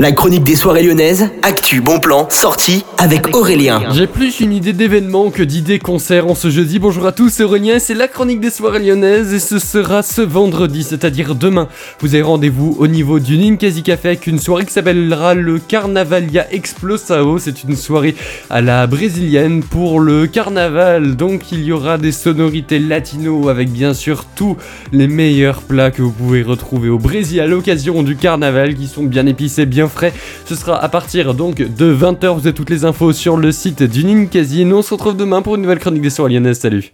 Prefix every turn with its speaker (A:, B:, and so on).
A: La chronique des soirées lyonnaises, actu, bon plan, sortie avec Aurélien.
B: J'ai plus une idée d'événement que d'idées concert en ce jeudi. Bonjour à tous, c'est Aurélien, c'est la chronique des soirées lyonnaises et ce sera ce vendredi, c'est-à-dire demain. Vous avez rendez-vous au niveau du Ninkasi Café avec une soirée qui s'appellera le Carnavalia Explosao. C'est une soirée à la brésilienne pour le carnaval. Donc il y aura des sonorités latino avec bien sûr tous les meilleurs plats que vous pouvez retrouver au Brésil à l'occasion du carnaval qui sont bien épicés, bien Ce sera à partir donc de 20h. Vous avez toutes les infos sur le site du Ninkasi. Nous on se retrouve demain pour une nouvelle chronique des soirées lyonnaises. Salut